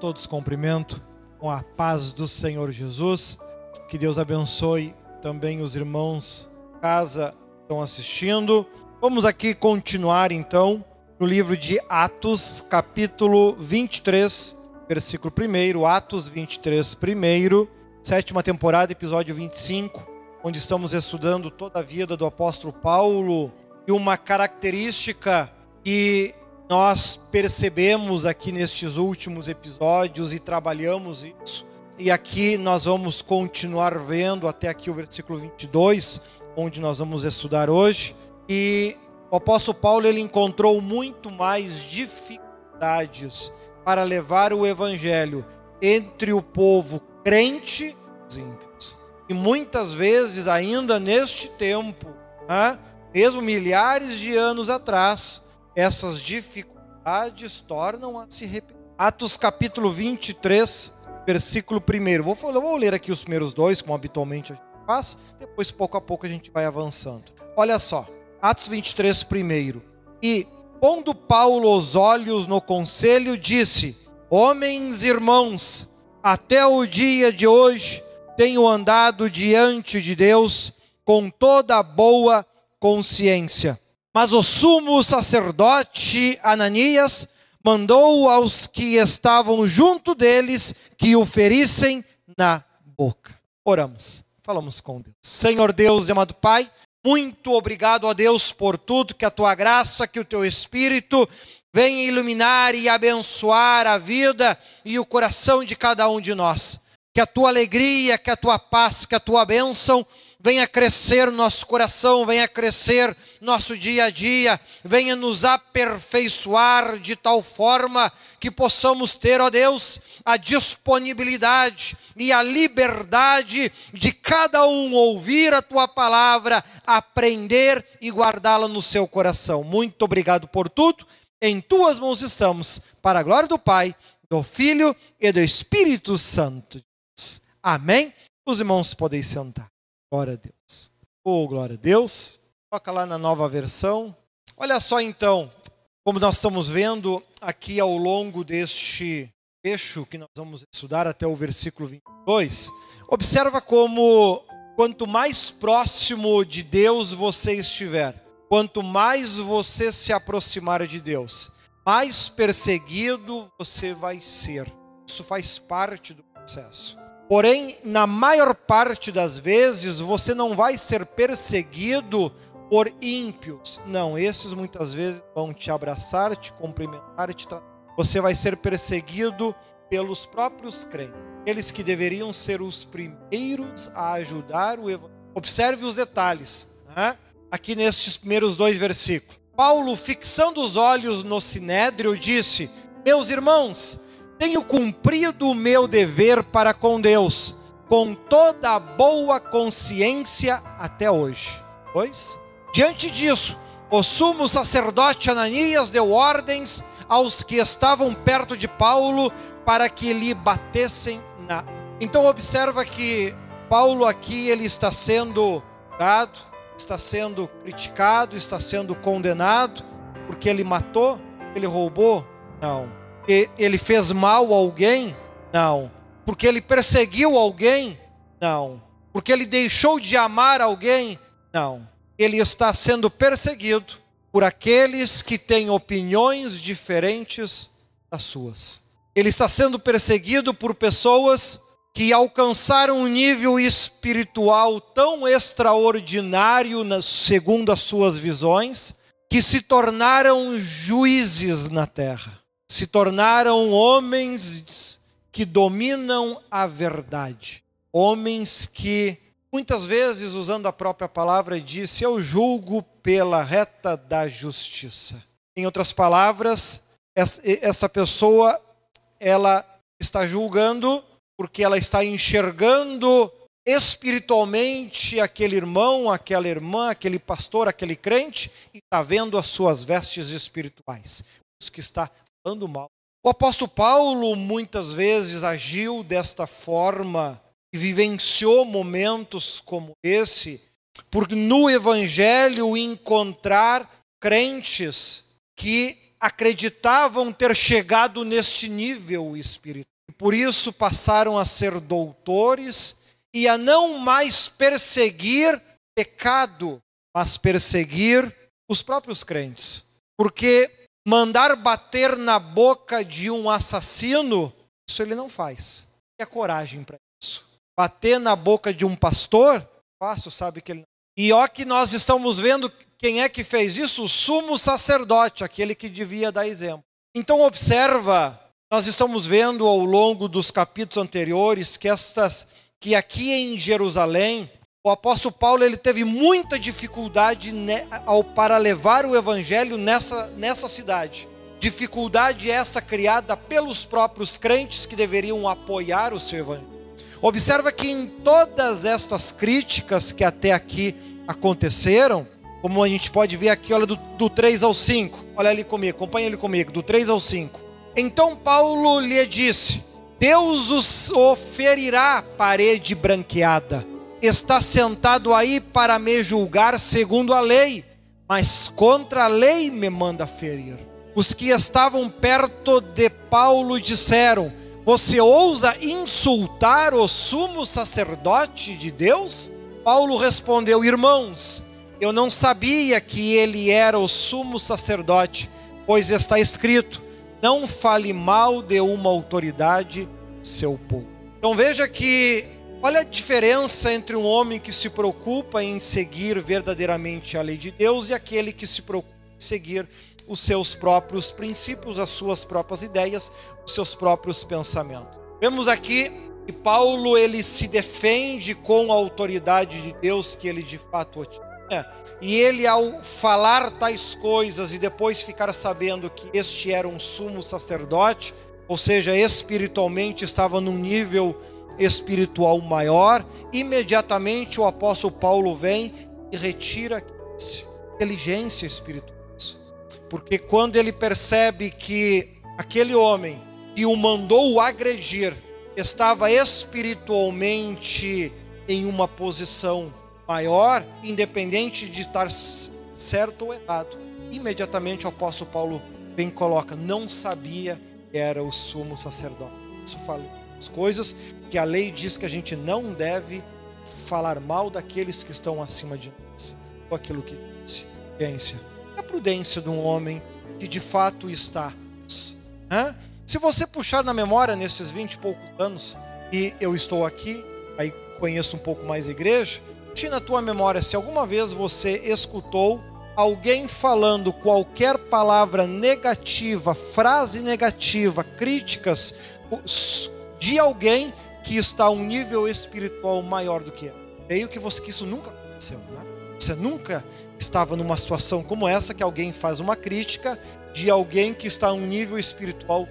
todos cumprimento com a paz do Senhor Jesus. Que Deus abençoe também os irmãos casa estão assistindo. Vamos aqui continuar então no livro de Atos, capítulo 23, versículo 1, Atos 23, 1, sétima temporada, episódio 25, onde estamos estudando toda a vida do apóstolo Paulo e uma característica que nós percebemos aqui nestes últimos episódios e trabalhamos isso. E aqui nós vamos continuar vendo até aqui o versículo 22, onde nós vamos estudar hoje. E o apóstolo Paulo ele encontrou muito mais dificuldades para levar o evangelho entre o povo crente e os ímpios. E muitas vezes, ainda neste tempo, né, mesmo milhares de anos atrás, essas dificuldades tornam a se repetir. Atos capítulo 23, versículo 1. Vou, vou ler aqui os primeiros dois, como habitualmente a gente faz, depois pouco a pouco a gente vai avançando. Olha só, Atos 23, 1. E, pondo Paulo os olhos no conselho, disse: Homens irmãos, até o dia de hoje tenho andado diante de Deus com toda boa consciência mas o sumo sacerdote Ananias mandou aos que estavam junto deles que o ferissem na boca. Oramos, falamos com Deus. Senhor Deus e amado Pai, muito obrigado a Deus por tudo, que a tua graça, que o teu Espírito venha iluminar e abençoar a vida e o coração de cada um de nós. Que a tua alegria, que a tua paz, que a tua bênção venha crescer nosso coração, venha crescer nosso dia a dia, venha nos aperfeiçoar de tal forma que possamos ter, ó Deus, a disponibilidade e a liberdade de cada um ouvir a tua palavra, aprender e guardá-la no seu coração. Muito obrigado por tudo. Em tuas mãos estamos, para a glória do Pai, do Filho e do Espírito Santo. Amém? Os irmãos podem sentar. Glória a Deus. Oh, glória a Deus. Toca lá na nova versão. Olha só então, como nós estamos vendo aqui ao longo deste eixo que nós vamos estudar até o versículo 22. Observa como quanto mais próximo de Deus você estiver, quanto mais você se aproximar de Deus, mais perseguido você vai ser. Isso faz parte do processo. Porém, na maior parte das vezes, você não vai ser perseguido por ímpios. Não, esses muitas vezes vão te abraçar, te cumprimentar, te tratar. Você vai ser perseguido pelos próprios crentes, aqueles que deveriam ser os primeiros a ajudar o evangelho. Observe os detalhes, né? aqui nestes primeiros dois versículos. Paulo, fixando os olhos no sinédrio, disse: Meus irmãos, tenho cumprido o meu dever para com Deus, com toda a boa consciência até hoje. Pois, diante disso, o sumo sacerdote Ananias deu ordens aos que estavam perto de Paulo para que lhe batessem na. Então observa que Paulo aqui ele está sendo dado, está sendo criticado, está sendo condenado porque ele matou, ele roubou? Não porque ele fez mal a alguém? Não. Porque ele perseguiu alguém? Não. Porque ele deixou de amar alguém? Não. Ele está sendo perseguido por aqueles que têm opiniões diferentes das suas. Ele está sendo perseguido por pessoas que alcançaram um nível espiritual tão extraordinário, segundo as suas visões, que se tornaram juízes na terra se tornaram homens que dominam a verdade. Homens que, muitas vezes, usando a própria palavra, disse: Eu julgo pela reta da justiça. Em outras palavras, esta pessoa ela está julgando porque ela está enxergando espiritualmente aquele irmão, aquela irmã, aquele pastor, aquele crente e está vendo as suas vestes espirituais. Isso que está falando mal. O apóstolo Paulo muitas vezes agiu desta forma e vivenciou momentos como esse, por no evangelho encontrar crentes que acreditavam ter chegado neste nível espiritual. Por isso passaram a ser doutores e a não mais perseguir pecado, mas perseguir os próprios crentes. Porque mandar bater na boca de um assassino, isso ele não faz. E a coragem para isso. Bater na boca de um pastor, fácil, sabe que ele não. E ó que nós estamos vendo quem é que fez isso? O sumo sacerdote, aquele que devia dar exemplo. Então observa, nós estamos vendo ao longo dos capítulos anteriores que estas que aqui em Jerusalém o apóstolo Paulo ele teve muita dificuldade ao, para levar o evangelho nessa, nessa cidade. Dificuldade esta criada pelos próprios crentes que deveriam apoiar o seu evangelho. Observa que em todas estas críticas que até aqui aconteceram, como a gente pode ver aqui, olha do, do 3 ao 5, olha ali comigo, acompanha ele comigo, do 3 ao 5. Então Paulo lhe disse: Deus os oferirá parede branqueada está sentado aí para me julgar segundo a lei, mas contra a lei me manda ferir. Os que estavam perto de Paulo disseram: Você ousa insultar o sumo sacerdote de Deus? Paulo respondeu: Irmãos, eu não sabia que ele era o sumo sacerdote, pois está escrito: Não fale mal de uma autoridade, seu povo. Então veja que Olha a diferença entre um homem que se preocupa em seguir verdadeiramente a lei de Deus e aquele que se preocupa em seguir os seus próprios princípios, as suas próprias ideias, os seus próprios pensamentos. Vemos aqui que Paulo ele se defende com a autoridade de Deus que ele de fato tinha. E ele ao falar tais coisas e depois ficar sabendo que este era um sumo sacerdote, ou seja, espiritualmente estava num nível espiritual maior, imediatamente o apóstolo Paulo vem e retira inteligência espiritual. Porque quando ele percebe que aquele homem que o mandou agredir estava espiritualmente em uma posição maior, independente de estar certo ou errado, imediatamente o apóstolo Paulo vem e coloca: não sabia que era o sumo sacerdote. Isso fala as coisas que a lei diz que a gente não deve falar mal daqueles que estão acima de nós. Ou aquilo que disse. Prudência. A prudência de um homem que de fato está. Né? Se você puxar na memória nesses vinte e poucos anos, e eu estou aqui, aí conheço um pouco mais a igreja, tira na tua memória se alguma vez você escutou alguém falando qualquer palavra negativa, frase negativa, críticas de alguém que está a um nível espiritual maior do que ela. Creio que, você, que isso nunca aconteceu. Né? Você nunca estava numa situação como essa que alguém faz uma crítica de alguém que está a um nível espiritual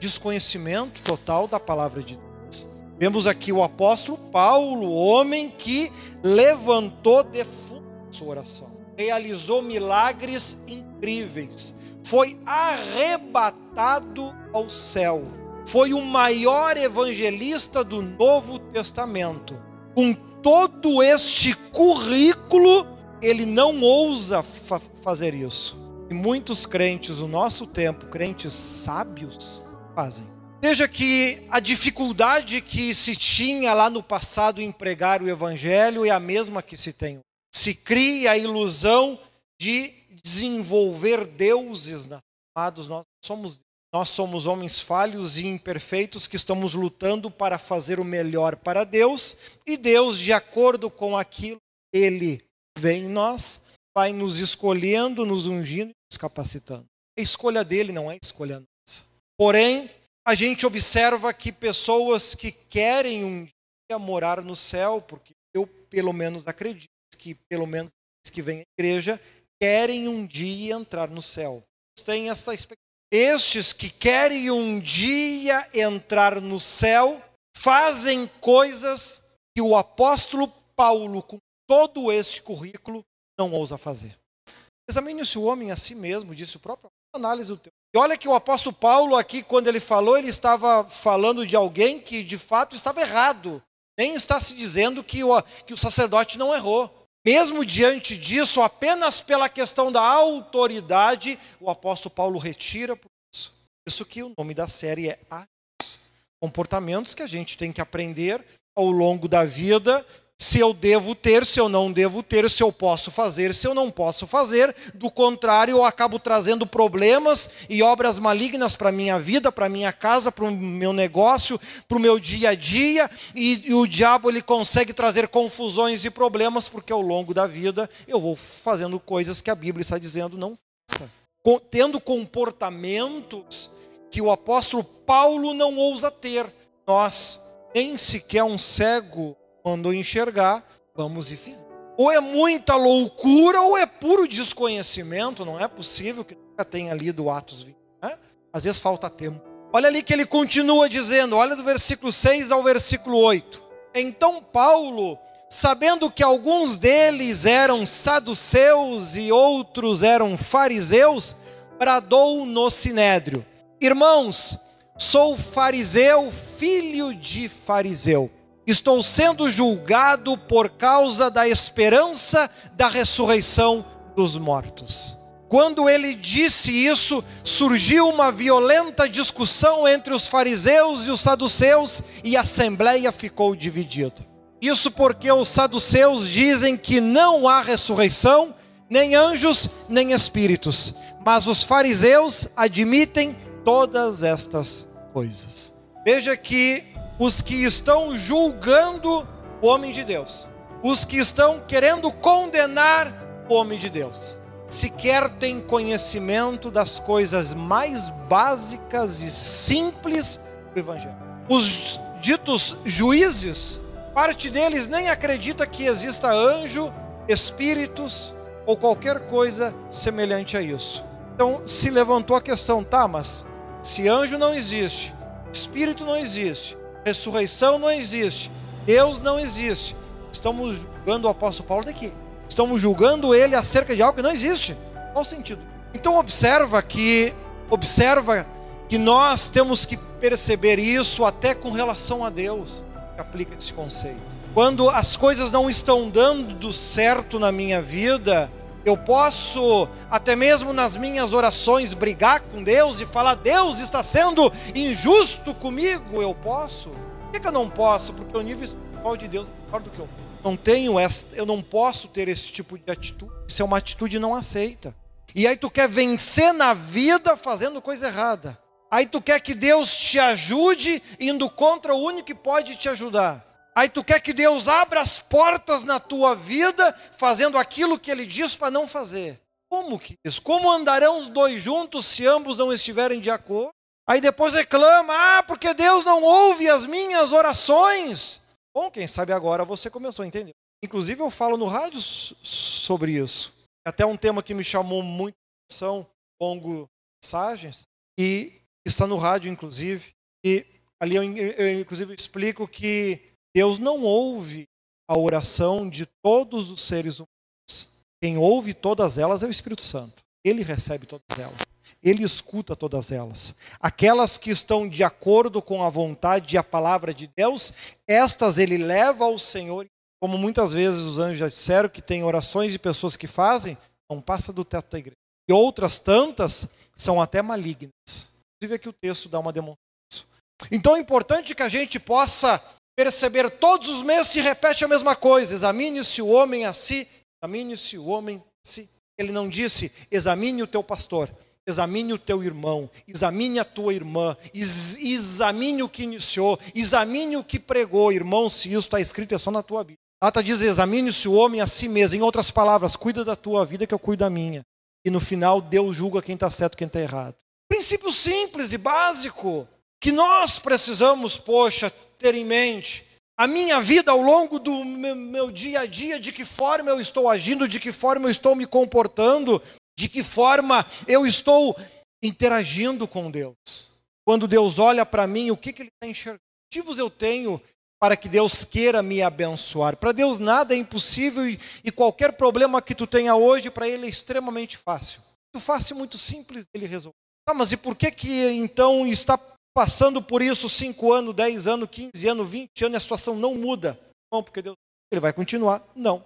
desconhecimento total da palavra de Deus. Vemos aqui o apóstolo Paulo, homem que levantou defunto sua oração, realizou milagres incríveis, foi arrebatado ao céu foi o maior evangelista do Novo Testamento. Com todo este currículo, ele não ousa fa fazer isso. E muitos crentes do nosso tempo, crentes sábios, fazem. Veja que a dificuldade que se tinha lá no passado em pregar o evangelho é a mesma que se tem. Se cria a ilusão de desenvolver deuses, amados, nós somos nós somos homens falhos e imperfeitos que estamos lutando para fazer o melhor para Deus, e Deus, de acordo com aquilo que Ele vê em nós, vai nos escolhendo, nos ungindo e nos capacitando. A escolha dele não é escolha nossa. Porém, a gente observa que pessoas que querem um dia morar no céu, porque eu pelo menos acredito que pelo menos que vêm à igreja querem um dia entrar no céu. Tem essa expectativa estes que querem um dia entrar no céu fazem coisas que o apóstolo Paulo, com todo este currículo, não ousa fazer. Examine-se o homem a si mesmo, disse o próprio análise do teu. E olha que o apóstolo Paulo aqui, quando ele falou, ele estava falando de alguém que de fato estava errado. Nem está se dizendo que o, que o sacerdote não errou. Mesmo diante disso, apenas pela questão da autoridade, o apóstolo Paulo retira por isso. Isso que o nome da série é Atos. Comportamentos que a gente tem que aprender ao longo da vida se eu devo ter, se eu não devo ter, se eu posso fazer, se eu não posso fazer. Do contrário, eu acabo trazendo problemas e obras malignas para a minha vida, para a minha casa, para o meu negócio, para o meu dia a dia. E, e, o diabo ele consegue trazer confusões e problemas, porque ao longo da vida eu vou fazendo coisas que a Bíblia está dizendo não faça. Tendo comportamentos que o apóstolo Paulo não ousa ter. Nós, nem sequer um cego mandou enxergar, vamos e fizemos. Ou é muita loucura ou é puro desconhecimento, não é possível que nunca tenha lido Atos 20. Né? Às vezes falta tempo. Olha ali que ele continua dizendo, olha do versículo 6 ao versículo 8. Então Paulo, sabendo que alguns deles eram saduceus e outros eram fariseus, bradou no sinédrio: Irmãos, sou fariseu, filho de fariseu. Estou sendo julgado por causa da esperança da ressurreição dos mortos. Quando ele disse isso, surgiu uma violenta discussão entre os fariseus e os saduceus e a assembleia ficou dividida. Isso porque os saduceus dizem que não há ressurreição, nem anjos, nem espíritos, mas os fariseus admitem todas estas coisas. Veja que os que estão julgando o homem de Deus, os que estão querendo condenar o homem de Deus, sequer têm conhecimento das coisas mais básicas e simples do Evangelho. Os ditos juízes, parte deles nem acredita que exista anjo, espíritos ou qualquer coisa semelhante a isso. Então se levantou a questão, tá, mas se anjo não existe, espírito não existe, ressurreição não existe, Deus não existe. Estamos julgando o apóstolo Paulo daqui. Estamos julgando ele acerca de algo que não existe. Qual o sentido? Então observa que observa que nós temos que perceber isso até com relação a Deus, que aplica esse conceito. Quando as coisas não estão dando certo na minha vida, eu posso, até mesmo nas minhas orações, brigar com Deus e falar: Deus está sendo injusto comigo. Eu posso. Por que, eu não posso? Porque o nível espiritual de Deus é maior do que eu. Não tenho essa, eu não posso ter esse tipo de atitude. Isso é uma atitude não aceita. E aí tu quer vencer na vida fazendo coisa errada. Aí tu quer que Deus te ajude indo contra o único que pode te ajudar. Aí tu quer que Deus abra as portas na tua vida, fazendo aquilo que Ele diz para não fazer. Como que isso? Como andarão os dois juntos se ambos não estiverem de acordo? Aí depois reclama, ah, porque Deus não ouve as minhas orações. Bom, quem sabe agora você começou a entender. Inclusive eu falo no rádio sobre isso. Até um tema que me chamou muito atenção, longo mensagens, e está no rádio inclusive. E ali eu, eu inclusive explico que Deus não ouve a oração de todos os seres humanos. Quem ouve todas elas é o Espírito Santo. Ele recebe todas elas. Ele escuta todas elas. Aquelas que estão de acordo com a vontade e a palavra de Deus, estas ele leva ao Senhor. Como muitas vezes os anjos já disseram que tem orações de pessoas que fazem, não passa do teto da igreja. E outras tantas são até malignas. Inclusive aqui o texto dá uma demonstração. Então é importante que a gente possa perceber todos os meses se repete a mesma coisa: examine-se o homem a si, examine-se o homem a si. Ele não disse: examine o teu pastor, examine o teu irmão, examine a tua irmã, examine o que iniciou, examine o que pregou. Irmão, se isso está escrito, é só na tua Bíblia. Ata diz: examine-se o homem a si mesmo. Em outras palavras, cuida da tua vida que eu cuido da minha. E no final, Deus julga quem está certo e quem está errado. Princípio simples e básico que nós precisamos, poxa, ter em mente a minha vida ao longo do meu, meu, dia a dia, de que forma eu estou agindo, de que forma eu estou me comportando, de que forma eu estou interagindo com Deus. Quando Deus olha para mim, o que, que Ele está enxergando? Motivos eu tenho para que Deus queira me abençoar. Para Deus nada é impossível e, e qualquer problema que tu tenha hoje, para Ele é extremamente fácil. Muito fácil, muito simples Ele resolver. Ah, mas e por que que então está passando por isso 5 anos, 10 anos, 15 anos, 20 anos, e a situação não muda. Não, porque Deus ele vai continuar. Não.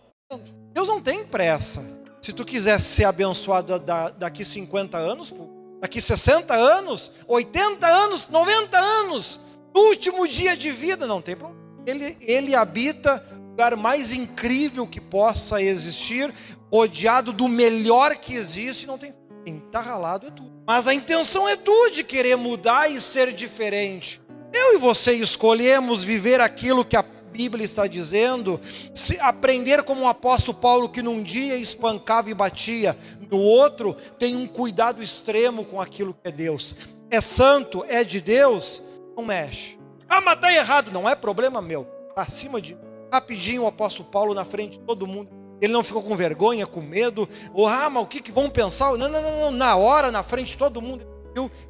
Deus não tem pressa. Se tu quiser ser abençoado daqui 50 anos, daqui 60 anos, 80 anos, 90 anos, no último dia de vida, não tem problema. Ele, ele habita o lugar mais incrível que possa existir, rodeado do melhor que existe, não tem quem está ralado é tu. Mas a intenção é tua de querer mudar e ser diferente. Eu e você escolhemos viver aquilo que a Bíblia está dizendo, se aprender como o apóstolo Paulo, que num dia espancava e batia, no outro tem um cuidado extremo com aquilo que é Deus. É santo, é de Deus, não mexe. Ah, mas está errado, não é problema meu. Tá acima de rapidinho o apóstolo Paulo na frente de todo mundo. Ele não ficou com vergonha, com medo, ou ah, mas o que, que vão pensar? Não, não, não, não, na hora, na frente todo mundo,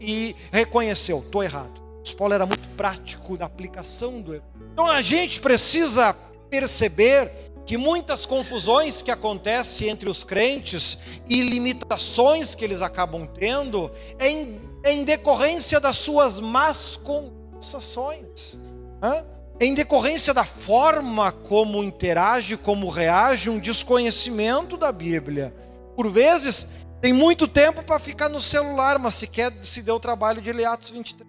e reconheceu, estou errado. O Paulo era muito prático na aplicação do Então a gente precisa perceber que muitas confusões que acontecem entre os crentes e limitações que eles acabam tendo é em, é em decorrência das suas más conversações. Hã? Em decorrência da forma como interage, como reage, um desconhecimento da Bíblia. Por vezes, tem muito tempo para ficar no celular, mas sequer se deu o trabalho de ler Atos 23.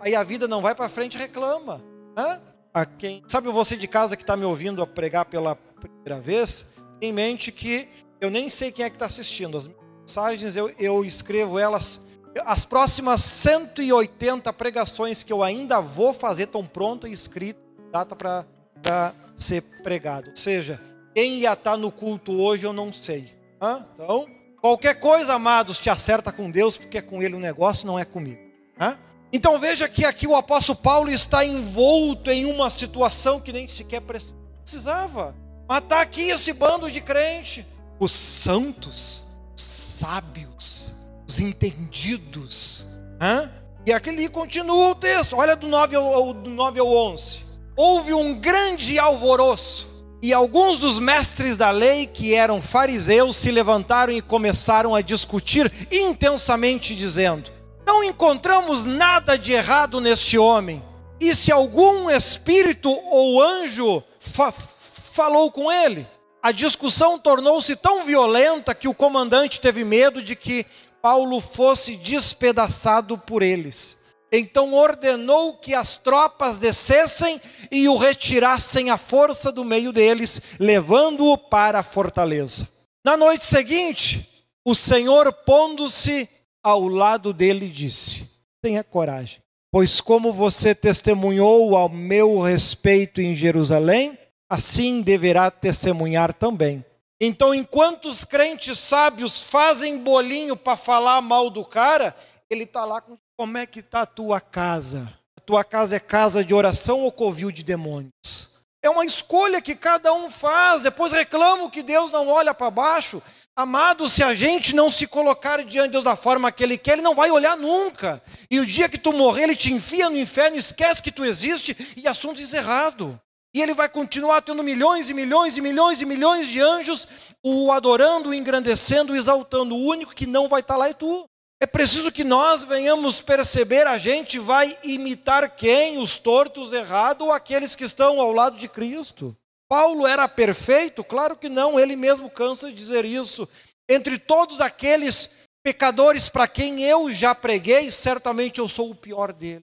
Aí a vida não vai para frente reclama. Hã? A quem, sabe você de casa que está me ouvindo a pregar pela primeira vez, tem em mente que eu nem sei quem é que está assistindo. As mensagens eu, eu escrevo elas. As próximas 180 pregações que eu ainda vou fazer estão prontas e escritas, data para ser pregado. Ou seja, quem ia estar tá no culto hoje eu não sei. Hã? Então, qualquer coisa, amados, te acerta com Deus, porque é com Ele o negócio, não é comigo. Hã? Então veja que aqui o apóstolo Paulo está envolto em uma situação que nem sequer precisava. Matar tá aqui esse bando de crente. Os santos, os sábios, os entendidos. Hã? E aqui continua o texto. Olha do 9 ao, do 9 ao 11. Houve um grande alvoroço. E alguns dos mestres da lei, que eram fariseus, se levantaram e começaram a discutir intensamente, dizendo: não encontramos nada de errado neste homem. E se algum espírito ou anjo fa falou com ele? A discussão tornou-se tão violenta que o comandante teve medo de que Paulo fosse despedaçado por eles. Então ordenou que as tropas descessem e o retirassem à força do meio deles, levando-o para a fortaleza. Na noite seguinte, o Senhor, pondo-se ao lado dele disse: Tenha coragem, pois como você testemunhou ao meu respeito em Jerusalém, assim deverá testemunhar também. Então, enquanto os crentes sábios fazem bolinho para falar mal do cara, ele está lá com como é que está a tua casa? A tua casa é casa de oração ou covil de demônios? É uma escolha que cada um faz, depois reclama que Deus não olha para baixo. Amado, se a gente não se colocar diante de Deus da forma que Ele quer, Ele não vai olhar nunca. E o dia que tu morrer, Ele te enfia no inferno, esquece que tu existe e assunto encerrado. E Ele vai continuar tendo milhões e milhões e milhões e milhões de anjos o adorando, o engrandecendo, o exaltando. O único que não vai estar lá é tu. É preciso que nós venhamos perceber, a gente vai imitar quem? Os tortos errados ou aqueles que estão ao lado de Cristo? Paulo era perfeito? Claro que não, ele mesmo cansa de dizer isso. Entre todos aqueles pecadores para quem eu já preguei, certamente eu sou o pior deles.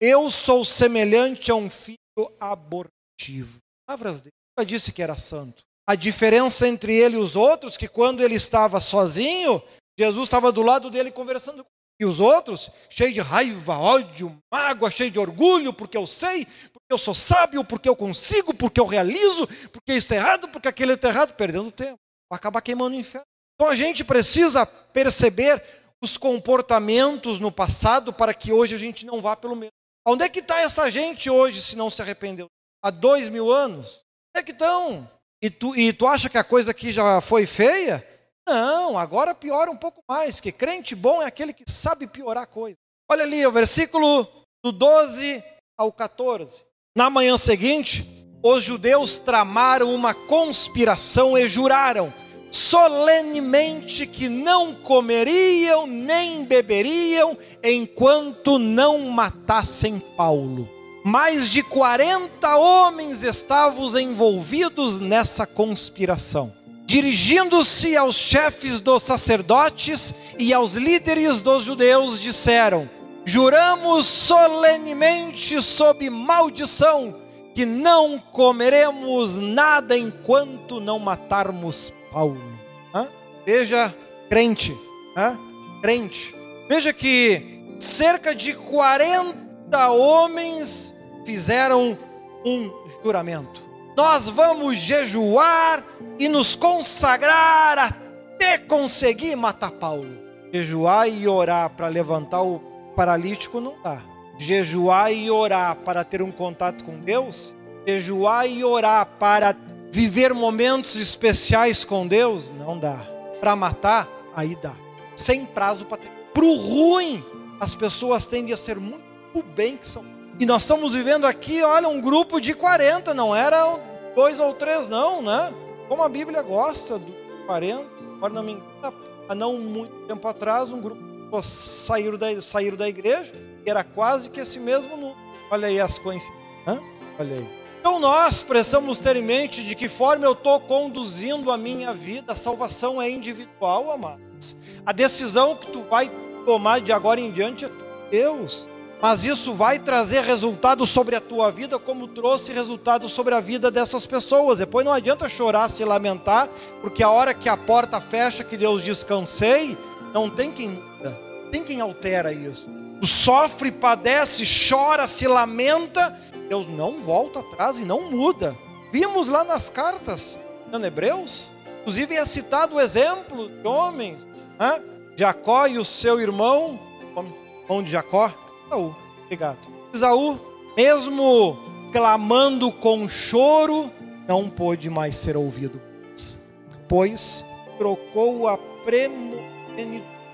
Eu sou semelhante a um filho abortivo. Palavras dele. Eu disse que era santo. A diferença entre ele e os outros, que quando ele estava sozinho, Jesus estava do lado dele conversando com e os outros, cheios de raiva, ódio, mágoa, cheios de orgulho, porque eu sei, porque eu sou sábio, porque eu consigo, porque eu realizo, porque isso está errado, porque aquele está errado, perdendo tempo. Vai acabar queimando o inferno. Então a gente precisa perceber os comportamentos no passado para que hoje a gente não vá pelo mesmo. Onde é que está essa gente hoje se não se arrependeu? Há dois mil anos? Onde é que estão? E tu, e tu acha que a coisa aqui já foi feia? Não, agora piora um pouco mais, que crente bom é aquele que sabe piorar coisa. Olha ali, o versículo do 12 ao 14. Na manhã seguinte, os judeus tramaram uma conspiração e juraram solenemente que não comeriam nem beberiam enquanto não matassem Paulo. mais de 40 homens estavam envolvidos nessa conspiração. Dirigindo-se aos chefes dos sacerdotes e aos líderes dos judeus, disseram: Juramos solenemente sob maldição que não comeremos nada enquanto não matarmos Paulo. Hã? Veja, crente, Hã? crente. Veja que cerca de 40 homens fizeram um juramento. Nós vamos jejuar e nos consagrar até conseguir matar Paulo. Jejuar e orar para levantar o paralítico não dá. Jejuar e orar para ter um contato com Deus, jejuar e orar para viver momentos especiais com Deus, não dá. Para matar, aí dá. Sem prazo para ter. Pro ruim, as pessoas tendem a ser muito bem que são e nós estamos vivendo aqui, olha, um grupo de 40, não era dois ou três, não, né? Como a Bíblia gosta do 40, agora não me engano, há não muito tempo atrás, um grupo saíram da, saíram da igreja, que era quase que esse mesmo número. Olha aí as coincidências. Olha aí. Então nós precisamos ter em mente de que forma eu estou conduzindo a minha vida. A salvação é individual, amados. A decisão que tu vai tomar de agora em diante é Deus mas isso vai trazer resultado sobre a tua vida, como trouxe resultado sobre a vida dessas pessoas. Depois não adianta chorar, se lamentar, porque a hora que a porta fecha, que Deus descansei, não tem quem muda, tem quem altera isso. Tu sofre, padece, chora, se lamenta, Deus não volta atrás e não muda. Vimos lá nas cartas, em Hebreus, inclusive é citado o exemplo de homens, né? Jacó e o seu irmão, irmão de Jacó, Esaú. Obrigado. Esaú, mesmo clamando com choro, não pôde mais ser ouvido, pois trocou a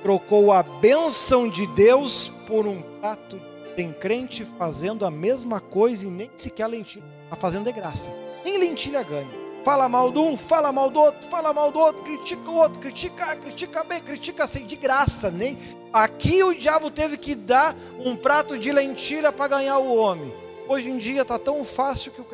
trocou a bênção de Deus por um prato de crente fazendo a mesma coisa e nem sequer lentilha, está fazendo de graça. Nem lentilha ganha. Fala mal de um, fala mal do outro, fala mal do outro, critica o outro, critica, critica bem, critica assim, de graça, nem. Aqui o diabo teve que dar um prato de lentilha para ganhar o homem. Hoje em dia está tão fácil que o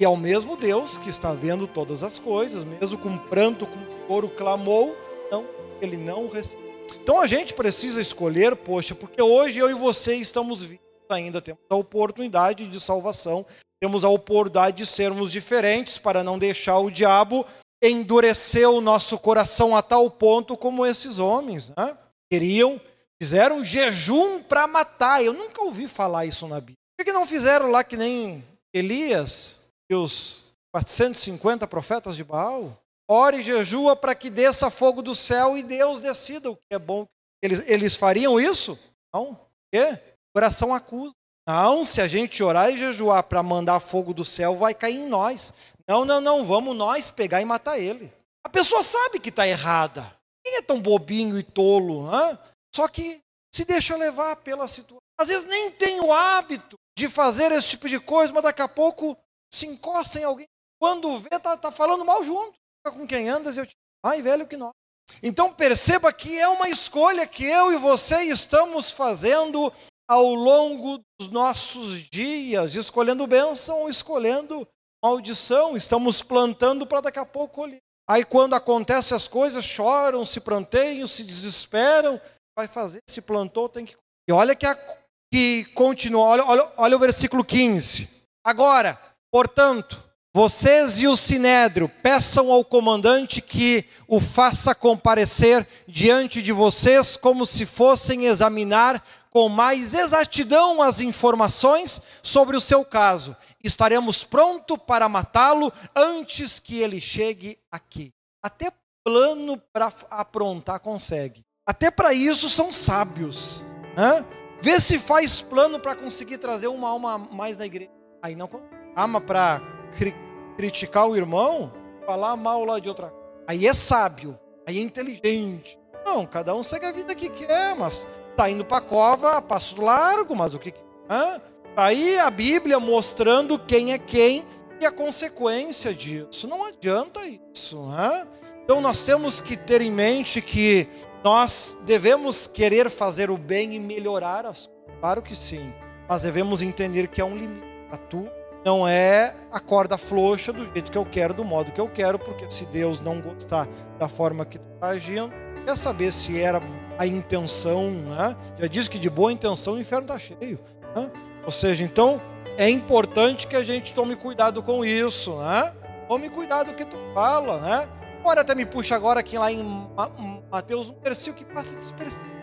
e é o mesmo Deus que está vendo todas as coisas, mesmo com pranto, com couro clamou, não, ele não recebeu. Então a gente precisa escolher, poxa, porque hoje eu e você estamos vivos ainda, temos a oportunidade de salvação, temos a oportunidade de sermos diferentes para não deixar o diabo endurecer o nosso coração a tal ponto como esses homens. Né? Queriam, fizeram jejum para matar. Eu nunca ouvi falar isso na Bíblia. Por que não fizeram lá que nem Elias e os 450 profetas de Baal? Ore e jejua para que desça fogo do céu e Deus decida o que é bom. Eles, eles fariam isso? Não. O quê? Coração acusa. Não, se a gente orar e jejuar para mandar fogo do céu, vai cair em nós. Não, não, não, vamos nós pegar e matar ele. A pessoa sabe que está errada. Quem é tão bobinho e tolo? Hein? Só que se deixa levar pela situação. Às vezes nem tem o hábito de fazer esse tipo de coisa, mas daqui a pouco se encosta em alguém. Quando vê, tá, tá falando mal junto. Com quem andas, eu te. Ai, velho que nós. Então perceba que é uma escolha que eu e você estamos fazendo ao longo dos nossos dias, escolhendo bênção, escolhendo maldição, estamos plantando para daqui a pouco colher. Aí quando acontecem as coisas, choram, se planteiam, se desesperam, vai fazer, se plantou, tem que. E olha que, a, que continua, olha, olha, olha o versículo 15. Agora, portanto, vocês e o sinédrio peçam ao comandante que o faça comparecer diante de vocês como se fossem examinar com mais exatidão as informações sobre o seu caso. Estaremos prontos para matá-lo antes que ele chegue aqui. Até plano para aprontar consegue. Até para isso são sábios. Vê se faz plano para conseguir trazer uma alma mais na igreja. Aí não ama para cri criticar o irmão, falar mal lá de outra. Aí é sábio, aí é inteligente. Não, cada um segue a vida que quer, mas Está indo para a cova a passo largo, mas o que. Está aí a Bíblia mostrando quem é quem e a consequência disso. Não adianta isso. Então nós temos que ter em mente que nós devemos querer fazer o bem e melhorar as coisas. Claro que sim. Mas devemos entender que há um limite. Não é a corda frouxa do jeito que eu quero, do modo que eu quero, porque se Deus não gostar da forma que tu está agindo, quer saber se era a intenção, né? Já diz que de boa intenção o inferno está cheio. Né? Ou seja, então é importante que a gente tome cuidado com isso, né? Tome cuidado do que tu fala, né? Pode até me puxa agora aqui lá em Mateus, um versículo que passa despercebido.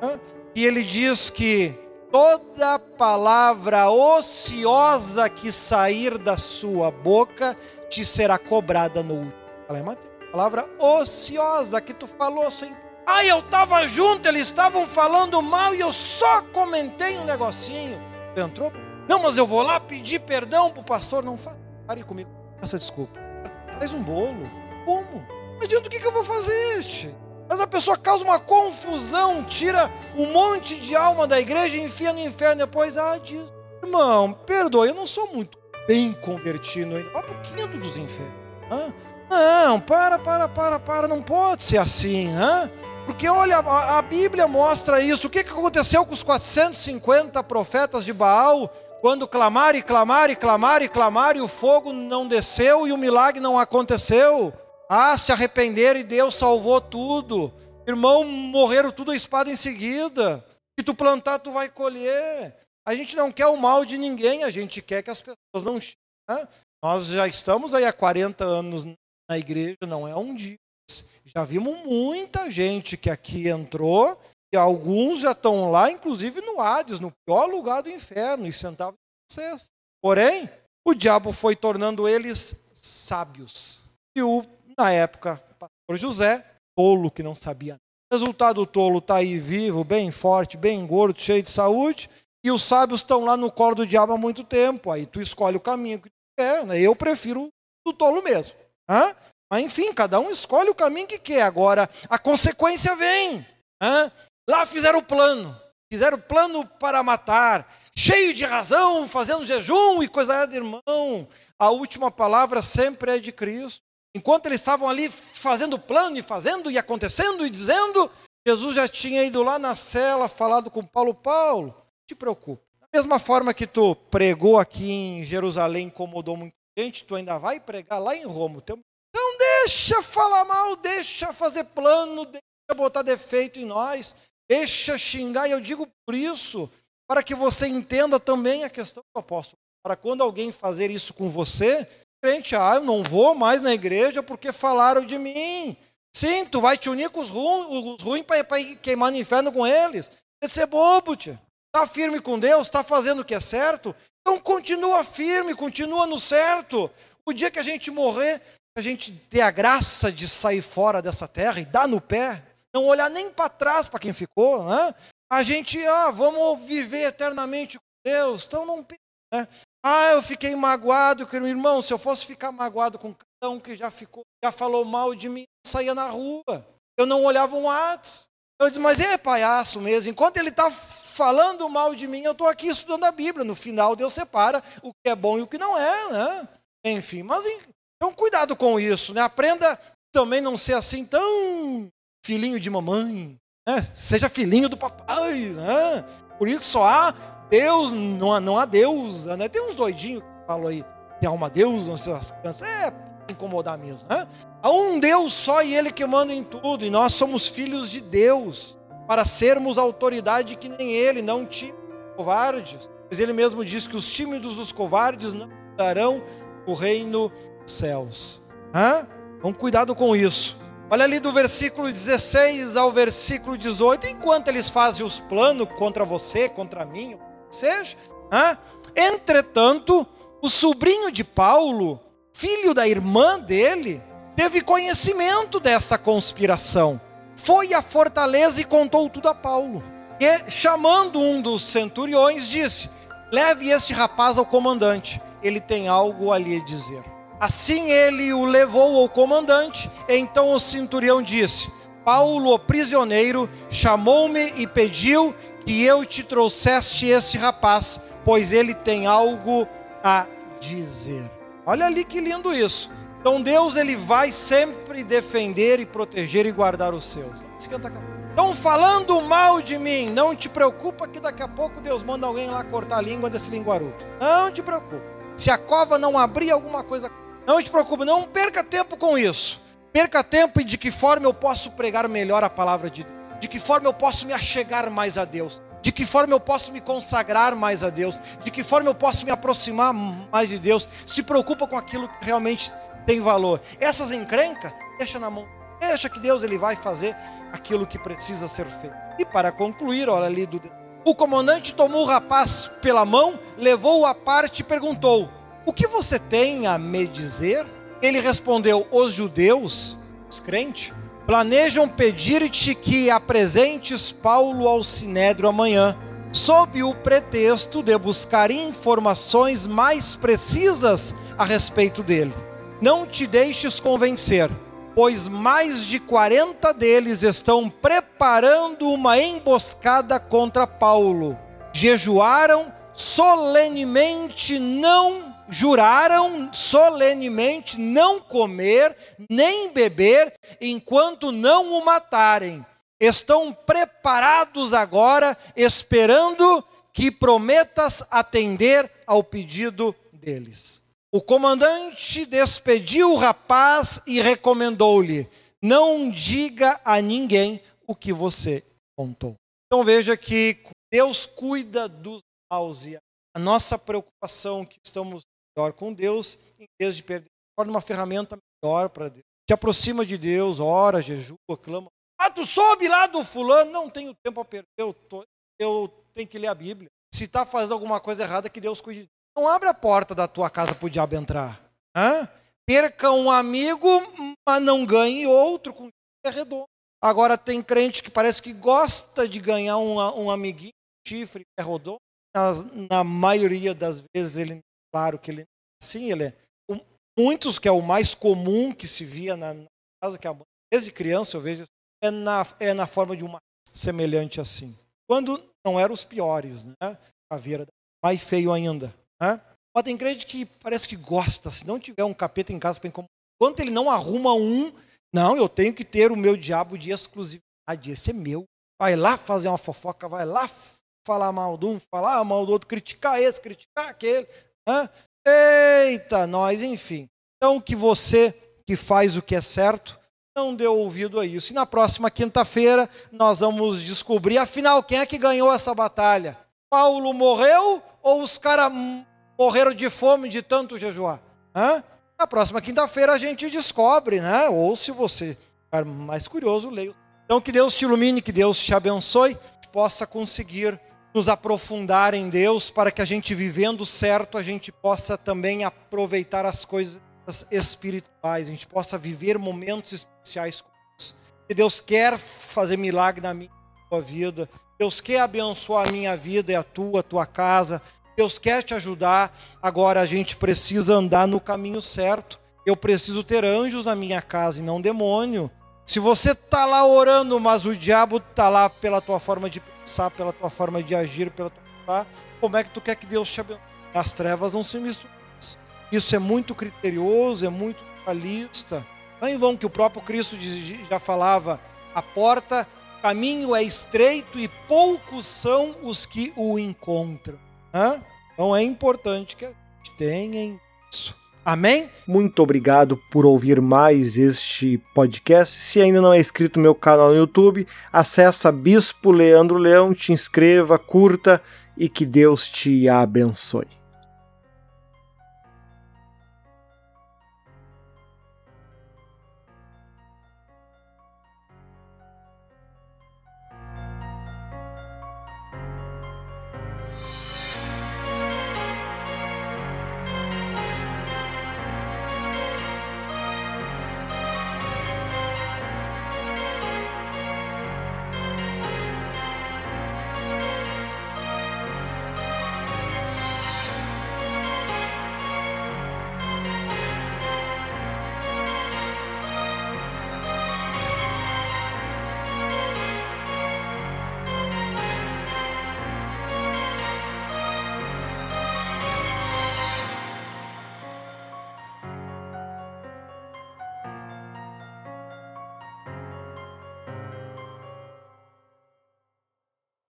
Né? E ele diz que toda palavra ociosa que sair da sua boca te será cobrada no último. Fala, Mateus. Palavra ociosa que tu falou sem. Ah, eu estava junto, eles estavam falando mal e eu só comentei um negocinho. Entrou? Não, mas eu vou lá pedir perdão pro pastor. Não fale, pare comigo. Essa desculpa. Traz um bolo. Como? Não adianta o que, que eu vou fazer, Mas a pessoa causa uma confusão, tira um monte de alma da igreja e enfia no inferno. Depois, ah, diz, irmão, perdoe, eu não sou muito bem convertido ainda. Vai pro quinto dos infernos. Hã? Não, para, para, para, para, não pode ser assim, hã? Porque olha, a, a Bíblia mostra isso. O que, que aconteceu com os 450 profetas de Baal quando clamaram e clamaram e clamaram e clamaram e o fogo não desceu e o milagre não aconteceu? Ah, se arrependeram e Deus salvou tudo. Irmão, morreram tudo a espada em seguida. Que tu plantar, tu vai colher. A gente não quer o mal de ninguém, a gente quer que as pessoas não. Né? Nós já estamos aí há 40 anos na igreja, não é um dia. Já vimos muita gente que aqui entrou, e alguns já estão lá, inclusive no Hades, no pior lugar do inferno, e sentavam cesta. Porém, o diabo foi tornando eles sábios. E o na época, pastor José, tolo que não sabia. Resultado, o tolo está aí vivo, bem forte, bem gordo, cheio de saúde, e os sábios estão lá no colo do diabo há muito tempo. Aí tu escolhe o caminho que tu quer, né? eu prefiro o tolo mesmo. Hã? Mas enfim, cada um escolhe o caminho que quer. Agora, a consequência vem. Hã? Lá fizeram o plano, fizeram o plano para matar, cheio de razão, fazendo jejum e coisa de irmão. A última palavra sempre é de Cristo. Enquanto eles estavam ali fazendo plano e fazendo e acontecendo e dizendo, Jesus já tinha ido lá na cela, falado com Paulo, Paulo, não te preocupe. Da mesma forma que tu pregou aqui em Jerusalém, incomodou muita gente, tu ainda vai pregar lá em Roma. Então deixa falar mal, deixa fazer plano, deixa botar defeito em nós, deixa xingar, e eu digo por isso, para que você entenda também a questão do apóstolo. Para quando alguém fazer isso com você, crente, ah, eu não vou mais na igreja porque falaram de mim. Sim, tu vai te unir com os ruins ruim para ir queimar no inferno com eles. Esse é bobo, tia. Está firme com Deus, está fazendo o que é certo. Então continua firme, continua no certo. O dia que a gente morrer, a gente ter a graça de sair fora dessa terra e dar no pé, não olhar nem para trás para quem ficou, né? A gente, ah, vamos viver eternamente com Deus. Então não né? Ah, eu fiquei magoado, querido irmão. Se eu fosse ficar magoado com cada um que já ficou, já falou mal de mim, eu saía na rua. Eu não olhava um atos. Eu disse, mas é palhaço mesmo. Enquanto ele está falando mal de mim, eu estou aqui estudando a Bíblia. No final, Deus separa o que é bom e o que não é, né? Enfim, mas então cuidado com isso, né? Aprenda também não ser assim tão filhinho de mamãe, né? Seja filhinho do papai, né? Por isso só há Deus, não há, não há deusa, né? Tem uns doidinhos que falam aí, tem uma deusa, não sei as crianças. É, incomodar mesmo, né? Há um Deus só e Ele que manda em tudo, e nós somos filhos de Deus, para sermos autoridade que nem Ele, não tímidos, covardes. Pois Ele mesmo diz que os tímidos, os covardes, não darão o reino dos céus. Hã? Então, cuidado com isso. Olha ali do versículo 16 ao versículo 18, enquanto eles fazem os planos contra você, contra mim, seja. Né? Entretanto, o sobrinho de Paulo, filho da irmã dele, teve conhecimento desta conspiração. Foi à fortaleza e contou tudo a Paulo. E, chamando um dos centuriões, disse: Leve este rapaz ao comandante, ele tem algo a dizer. Assim ele o levou ao comandante. Então o centurião disse: Paulo, o prisioneiro, chamou-me e pediu que eu te trouxeste esse rapaz, pois ele tem algo a dizer. Olha ali que lindo isso. Então Deus ele vai sempre defender e proteger e guardar os seus. Esquenta. Estão falando mal de mim. Não te preocupa que daqui a pouco Deus manda alguém lá cortar a língua desse linguaruto. Não te preocupa. Se a cova não abrir alguma coisa, não te preocupe, não perca tempo com isso. Perca tempo e de que forma eu posso pregar melhor a palavra de Deus. De que forma eu posso me achegar mais a Deus. De que forma eu posso me consagrar mais a Deus. De que forma eu posso me aproximar mais de Deus. Se preocupa com aquilo que realmente tem valor. Essas encrencas, deixa na mão Deixa que Deus ele vai fazer aquilo que precisa ser feito. E para concluir, olha ali do o comandante tomou o rapaz pela mão, levou-o à parte e perguntou: O que você tem a me dizer? Ele respondeu: Os judeus, os crentes, planejam pedir-te que apresentes Paulo ao sinédrio amanhã, sob o pretexto de buscar informações mais precisas a respeito dele. Não te deixes convencer pois mais de 40 deles estão preparando uma emboscada contra Paulo. Jejuaram solenemente, não juraram solenemente não comer nem beber enquanto não o matarem. Estão preparados agora, esperando que prometas atender ao pedido deles. O comandante despediu o rapaz e recomendou-lhe: Não diga a ninguém o que você contou. Então veja que Deus cuida dos maus e a nossa preocupação que estamos melhor com Deus, em vez de perder, torna uma ferramenta melhor para Deus. Te aproxima de Deus, ora, jejua, clama. Ah, tu soube lá do fulano? Não tenho tempo a perder, eu, tô, eu tenho que ler a Bíblia. Se está fazendo alguma coisa errada, que Deus cuide não abre a porta da tua casa para o diabo entrar. Hã? Perca um amigo, mas não ganhe outro com é redondo. Agora tem crente que parece que gosta de ganhar um, um amiguinho, chifre, é redondo. Na, na, maioria das vezes ele, claro que ele é assim, ele é um, muitos que é o mais comum que se via na, na casa que a desde criança eu vejo é na, é na forma de uma semelhante assim. Quando não eram os piores, né? A vira mais feio ainda. Né? Mas tem crente que parece que gosta, se não tiver um capeta em casa para incomodar. Enquanto ele não arruma um, não, eu tenho que ter o meu diabo de exclusividade, esse é meu. Vai lá fazer uma fofoca, vai lá falar mal de um, falar mal do outro, criticar esse, criticar aquele. Eita, nós, enfim. Então, que você que faz o que é certo, não deu ouvido a isso. E na próxima quinta-feira nós vamos descobrir, afinal, quem é que ganhou essa batalha? Paulo morreu ou os caras morreram de fome de tanto jejuar? Hã? Na próxima quinta-feira a gente descobre, né? Ou se você ficar mais curioso, leia. Então que Deus te ilumine, que Deus te abençoe, possa conseguir nos aprofundar em Deus para que a gente vivendo certo, a gente possa também aproveitar as coisas espirituais, a gente possa viver momentos especiais com Deus. Que Deus quer fazer milagre na minha vida. Deus quer abençoar a minha vida e a tua, a tua casa. Deus quer te ajudar. Agora a gente precisa andar no caminho certo. Eu preciso ter anjos na minha casa e não demônio. Se você está lá orando, mas o diabo está lá pela tua forma de pensar, pela tua forma de agir, pela tua como é que tu quer que Deus te abençoe? As trevas não se misturam. Isso é muito criterioso, é muito realista. Não é em vão que o próprio Cristo já falava: a porta caminho é estreito e poucos são os que o encontram. Né? Então é importante que a gente tenha isso. Amém? Muito obrigado por ouvir mais este podcast. Se ainda não é inscrito no meu canal no YouTube, acessa Bispo Leandro Leão, te inscreva, curta e que Deus te abençoe.